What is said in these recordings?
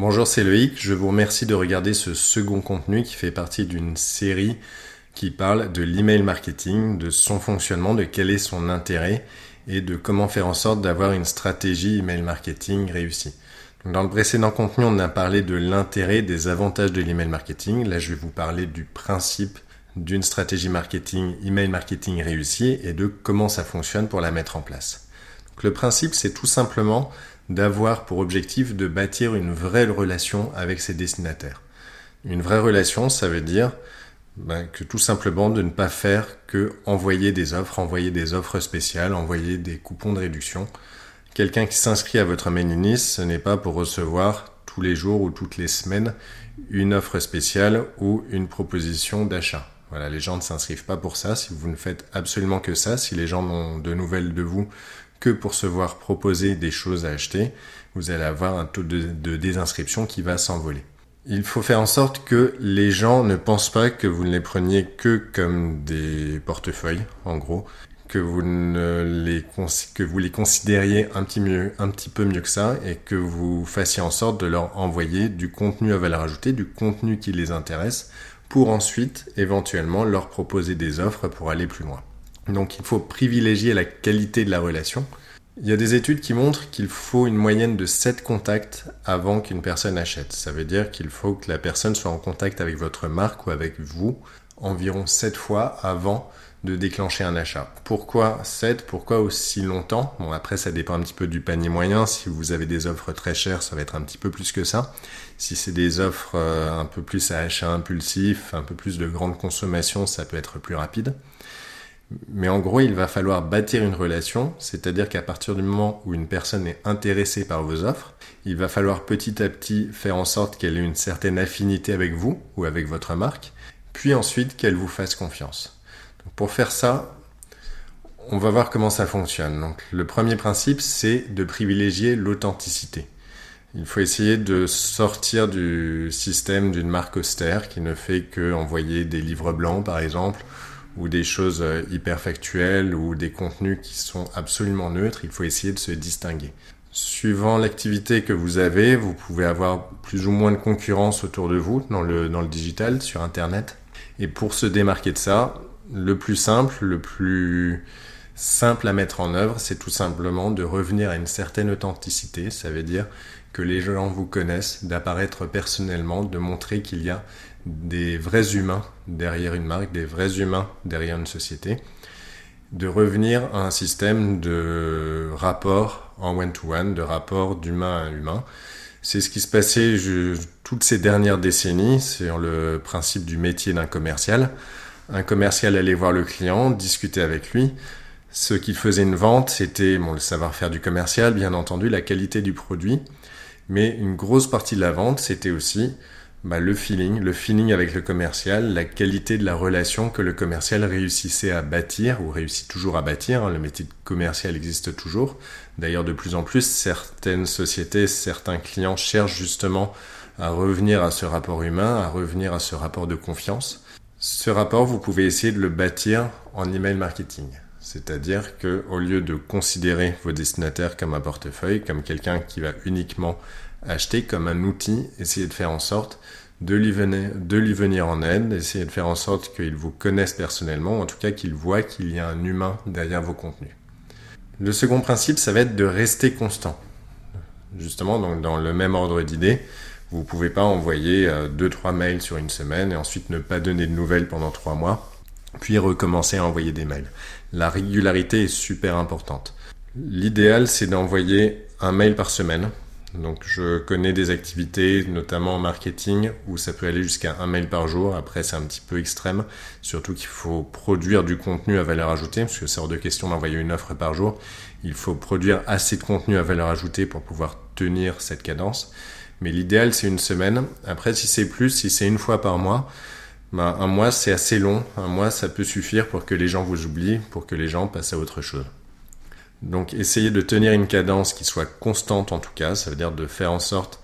Bonjour, c'est Loïc. Je vous remercie de regarder ce second contenu qui fait partie d'une série qui parle de l'email marketing, de son fonctionnement, de quel est son intérêt et de comment faire en sorte d'avoir une stratégie email marketing réussie. dans le précédent contenu, on a parlé de l'intérêt, des avantages de l'email marketing. Là, je vais vous parler du principe d'une stratégie marketing, email marketing réussie et de comment ça fonctionne pour la mettre en place. le principe, c'est tout simplement d'avoir pour objectif de bâtir une vraie relation avec ses destinataires. Une vraie relation, ça veut dire ben, que tout simplement de ne pas faire que envoyer des offres, envoyer des offres spéciales, envoyer des coupons de réduction. Quelqu'un qui s'inscrit à votre mailing list, ce n'est pas pour recevoir tous les jours ou toutes les semaines une offre spéciale ou une proposition d'achat. Voilà, les gens ne s'inscrivent pas pour ça. Si vous ne faites absolument que ça, si les gens n'ont de nouvelles de vous que pour se voir proposer des choses à acheter, vous allez avoir un taux de, désinscription qui va s'envoler. Il faut faire en sorte que les gens ne pensent pas que vous ne les preniez que comme des portefeuilles, en gros, que vous ne les que vous les considériez un petit mieux, un petit peu mieux que ça, et que vous fassiez en sorte de leur envoyer du contenu à valeur ajoutée, du contenu qui les intéresse, pour ensuite éventuellement leur proposer des offres pour aller plus loin. Donc il faut privilégier la qualité de la relation. Il y a des études qui montrent qu'il faut une moyenne de 7 contacts avant qu'une personne achète. Ça veut dire qu'il faut que la personne soit en contact avec votre marque ou avec vous environ 7 fois avant de déclencher un achat. Pourquoi 7 Pourquoi aussi longtemps? Bon après ça dépend un petit peu du panier moyen. Si vous avez des offres très chères, ça va être un petit peu plus que ça. Si c'est des offres euh, un peu plus à achat impulsif, un peu plus de grande consommation, ça peut être plus rapide. Mais en gros, il va falloir bâtir une relation, c'est-à-dire qu'à partir du moment où une personne est intéressée par vos offres, il va falloir petit à petit faire en sorte qu'elle ait une certaine affinité avec vous ou avec votre marque, puis ensuite qu'elle vous fasse confiance. pour faire ça, on va voir comment ça fonctionne. Donc, le premier principe, c'est de privilégier l'authenticité. Il faut essayer de sortir du système d'une marque austère qui ne fait que envoyer des livres blancs, par exemple, ou des choses euh, hyper factuelles ou des contenus qui sont absolument neutres, il faut essayer de se distinguer. Suivant l'activité que vous avez, vous pouvez avoir plus ou moins de concurrence autour de vous dans le, dans le digital, sur Internet. Et pour se démarquer de ça, le plus simple, le plus simple à mettre en œuvre, c'est tout simplement de revenir à une certaine authenticité. Ça veut dire que les gens vous connaissent, d'apparaître personnellement, de montrer qu'il y a des vrais humains derrière une marque, des vrais humains derrière une société, de revenir à un système de rapport en one-to-one, de rapport d'humain à humain. C'est ce qui se passait toutes ces dernières décennies, c'est le principe du métier d'un commercial. Un commercial allait voir le client, discuter avec lui. Ce qui faisait une vente, c'était bon, le savoir-faire du commercial, bien entendu, la qualité du produit. Mais une grosse partie de la vente, c'était aussi bah, le feeling, le feeling avec le commercial, la qualité de la relation que le commercial réussissait à bâtir ou réussit toujours à bâtir. Hein. le métier de commercial existe toujours. D'ailleurs, de plus en plus, certaines sociétés, certains clients cherchent justement à revenir à ce rapport humain, à revenir à ce rapport de confiance. Ce rapport, vous pouvez essayer de le bâtir en email marketing. C'est-à-dire que au lieu de considérer vos destinataires comme un portefeuille, comme quelqu'un qui va uniquement acheter comme un outil, essayer de faire en sorte de lui, venir, en aide, essayer de faire en sorte qu'il vous connaisse personnellement, ou en tout cas qu'il voit qu'il y a un humain derrière vos contenus. Le second principe, ça va être de rester constant. Justement, donc dans le même ordre d'idées, vous ne pouvez pas envoyer 2-3 euh, mails sur une semaine et ensuite ne pas donner de nouvelles pendant 3 mois, puis recommencer à envoyer des mails. La régularité est super importante. L'idéal, c'est d'envoyer un mail par semaine, donc je connais des activités, notamment en marketing, où ça peut aller jusqu'à un mail par jour. Après, c'est un petit peu extrême, surtout qu'il faut produire du contenu à valeur ajoutée, parce que c'est hors de question d'envoyer une offre par jour. Il faut produire assez de contenu à valeur ajoutée pour pouvoir tenir cette cadence. Mais l'idéal, c'est une semaine. Après, si c'est plus, si c'est une fois par mois, ben, un mois, c'est assez long. Un mois, ça peut suffire pour que les gens vous oublient, pour que les gens passent à autre chose. Donc essayez de tenir une cadence qui soit constante en tout cas, ça veut dire de faire en sorte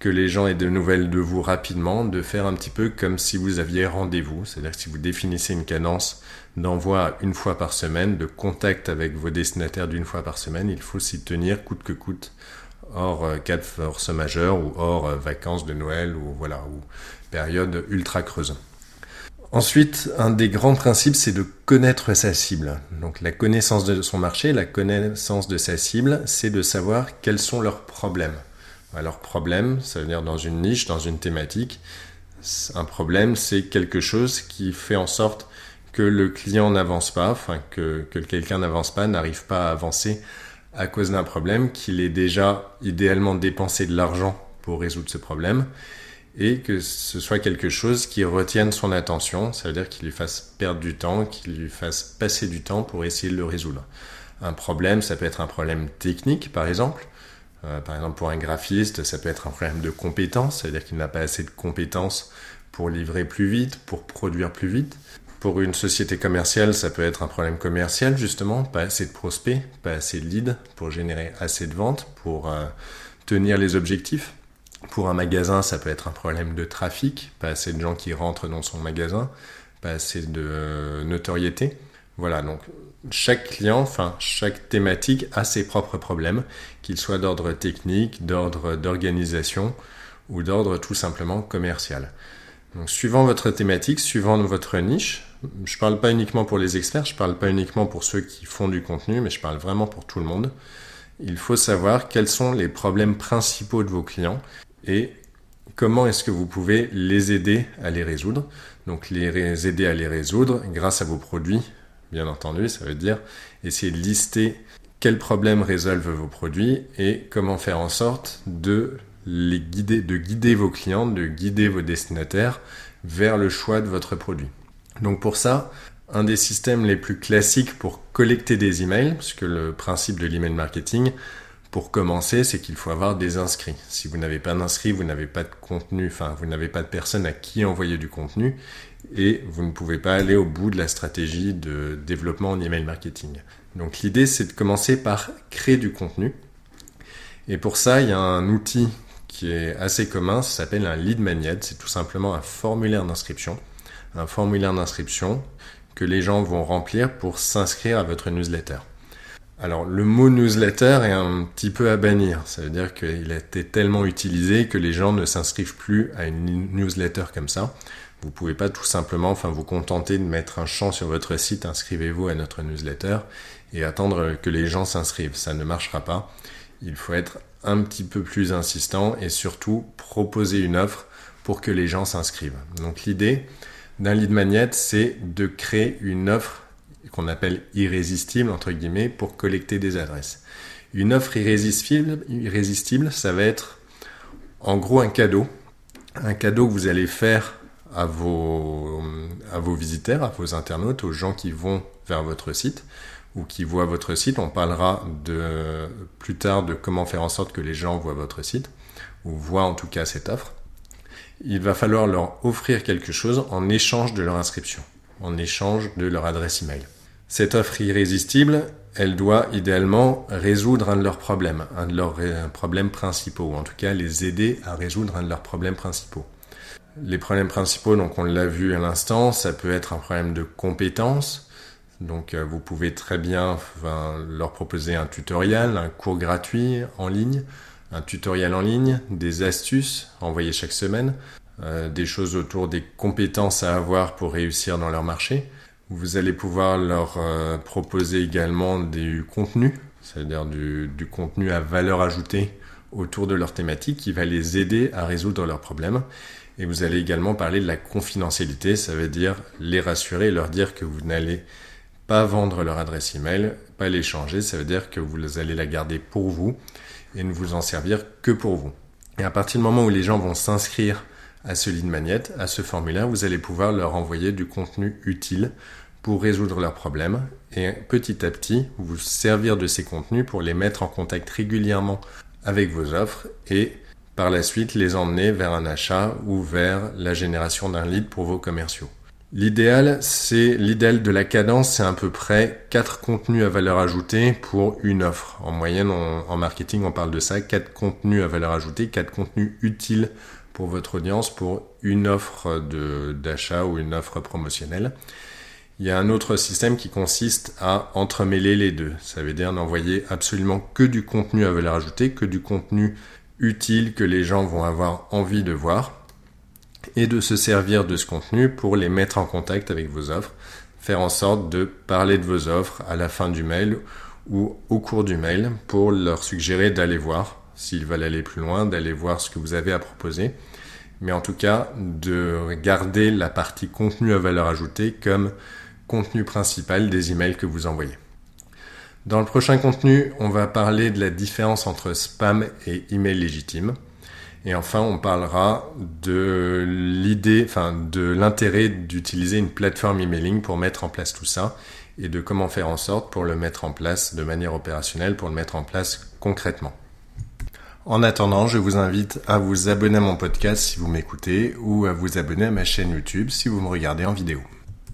que les gens aient de nouvelles de vous rapidement, de faire un petit peu comme si vous aviez rendez-vous, c'est-à-dire que si vous définissez une cadence d'envoi une fois par semaine, de contact avec vos destinataires d'une fois par semaine, il faut s'y tenir coûte que coûte hors euh, cas de force majeure ou hors euh, vacances de Noël ou voilà ou période ultra creuse. Ensuite, un des grands principes, c'est de connaître sa cible. Donc la connaissance de son marché, la connaissance de sa cible, c'est de savoir quels sont leurs problèmes. Leurs problèmes, ça veut dire dans une niche, dans une thématique, un problème, c'est quelque chose qui fait en sorte que le client n'avance pas, enfin que, que quelqu'un n'avance pas, n'arrive pas à avancer à cause d'un problème, qu'il ait déjà idéalement dépensé de l'argent pour résoudre ce problème, et que ce soit quelque chose qui retienne son attention, ça veut dire qu'il lui fasse perdre du temps, qu'il lui fasse passer du temps pour essayer de le résoudre. Un problème, ça peut être un problème technique, par exemple. Euh, par exemple, pour un graphiste, ça peut être un problème de compétence, c'est-à-dire qu'il n'a pas assez de compétences pour livrer plus vite, pour produire plus vite. Pour une société commerciale, ça peut être un problème commercial, justement, pas assez de prospects, pas assez de leads pour générer assez de ventes, pour euh, tenir les objectifs. Pour un magasin, ça peut être un problème de trafic, pas assez de gens qui rentrent dans son magasin, pas assez de euh, notoriété. Voilà, donc chaque client, enfin chaque thématique a ses propres problèmes, qu'ils soient d'ordre technique, d'ordre d'organisation ou d'ordre tout simplement commercial. Donc suivant votre thématique, suivant votre niche, je ne parle pas uniquement pour les experts, je ne parle pas uniquement pour ceux qui font du contenu, mais je parle vraiment pour tout le monde. Il faut savoir quels sont les problèmes principaux de vos clients et comment est-ce que vous pouvez les aider à les résoudre? Donc les aider à les résoudre grâce à vos produits, bien entendu, ça veut dire essayer de lister quels problèmes résolvent vos produits et comment faire en sorte de les guider, de guider vos clients, de guider vos destinataires vers le choix de votre produit. Donc pour ça, un des systèmes les plus classiques pour collecter des emails, puisque le principe de l'email marketing, pour commencer, c'est qu'il faut avoir des inscrits. Si vous n'avez pas d'inscrits, vous n'avez pas de contenu, enfin, vous n'avez pas de personne à qui envoyer du contenu et vous ne pouvez pas aller au bout de la stratégie de développement en email marketing. Donc l'idée, c'est de commencer par créer du contenu. Et pour ça, il y a un outil qui est assez commun, ça s'appelle un lead magnet. C'est tout simplement un formulaire d'inscription un formulaire d'inscription que les gens vont remplir pour s'inscrire à votre newsletter. Alors le mot newsletter est un petit peu à bannir, ça veut dire qu'il a été tellement utilisé que les gens ne s'inscrivent plus à une newsletter comme ça. Vous pouvez pas tout simplement enfin vous contenter de mettre un champ sur votre site inscrivez-vous à notre newsletter et attendre que les gens s'inscrivent, ça ne marchera pas. Il faut être un petit peu plus insistant et surtout proposer une offre pour que les gens s'inscrivent. Donc l'idée d'un lead magnet, c'est de créer une offre qu'on appelle irrésistible, entre guillemets, pour collecter des adresses. Une offre irrésistible, ça va être en gros un cadeau. Un cadeau que vous allez faire à vos, à vos visiteurs, à vos internautes, aux gens qui vont vers votre site ou qui voient votre site. On parlera de, plus tard de comment faire en sorte que les gens voient votre site ou voient en tout cas cette offre il va falloir leur offrir quelque chose en échange de leur inscription, en échange de leur adresse email. Cette offre irrésistible, elle doit idéalement résoudre un de leurs problèmes, un de leurs problèmes principaux, ou en tout cas les aider à résoudre un de leurs problèmes principaux. Les problèmes principaux, donc on l'a vu à l'instant, ça peut être un problème de compétence. Donc euh, vous pouvez très bien leur proposer un tutoriel, un cours gratuit en ligne, un tutoriel en ligne, des astuces envoyées chaque semaine, euh, des choses autour des compétences à avoir pour réussir dans leur marché. Vous allez pouvoir leur euh, proposer également des contenus, c'est-à-dire du, du, contenu à valeur ajoutée autour de leur thématique qui va les aider à résoudre leurs problèmes. Et vous allez également parler de la confidentialité, ça veut dire les rassurer, leur dire que vous n'allez pas vendre leur adresse email, pas l'échanger, ça veut dire que vous allez la garder pour vous et ne vous en servir que pour vous. Et à partir du moment où les gens vont s'inscrire à ce lead magnet, à ce formulaire, vous allez pouvoir leur envoyer du contenu utile pour résoudre leurs problèmes et petit à petit vous servir de ces contenus pour les mettre en contact régulièrement avec vos offres et par la suite les emmener vers un achat ou vers la génération d'un lead pour vos commerciaux. L'idéal, c'est l'idéal de la cadence, c'est à peu près quatre contenus à valeur ajoutée pour une offre. En moyenne, en marketing, on parle de ça, quatre contenus à valeur ajoutée, quatre contenus utiles pour votre audience pour une offre d'achat ou une offre promotionnelle. Il y a un autre système qui consiste à entremêler les deux. Ça veut dire n'envoyer absolument que du contenu à valeur ajoutée, que du contenu utile que les gens vont avoir envie de voir et de se servir de ce contenu pour les mettre en contact avec vos offres, faire en sorte de parler de vos offres à la fin du mail ou au cours du mail pour leur suggérer d'aller voir, s'ils veulent aller plus loin, d'aller voir ce que vous avez à proposer, mais en tout cas de garder la partie contenu à valeur ajoutée comme contenu principal des emails que vous envoyez. Dans le prochain contenu, on va parler de la différence entre spam et email légitime. Et enfin, on parlera de l'idée, enfin, de l'intérêt d'utiliser une plateforme emailing pour mettre en place tout ça et de comment faire en sorte pour le mettre en place de manière opérationnelle, pour le mettre en place concrètement. En attendant, je vous invite à vous abonner à mon podcast si vous m'écoutez ou à vous abonner à ma chaîne YouTube si vous me regardez en vidéo.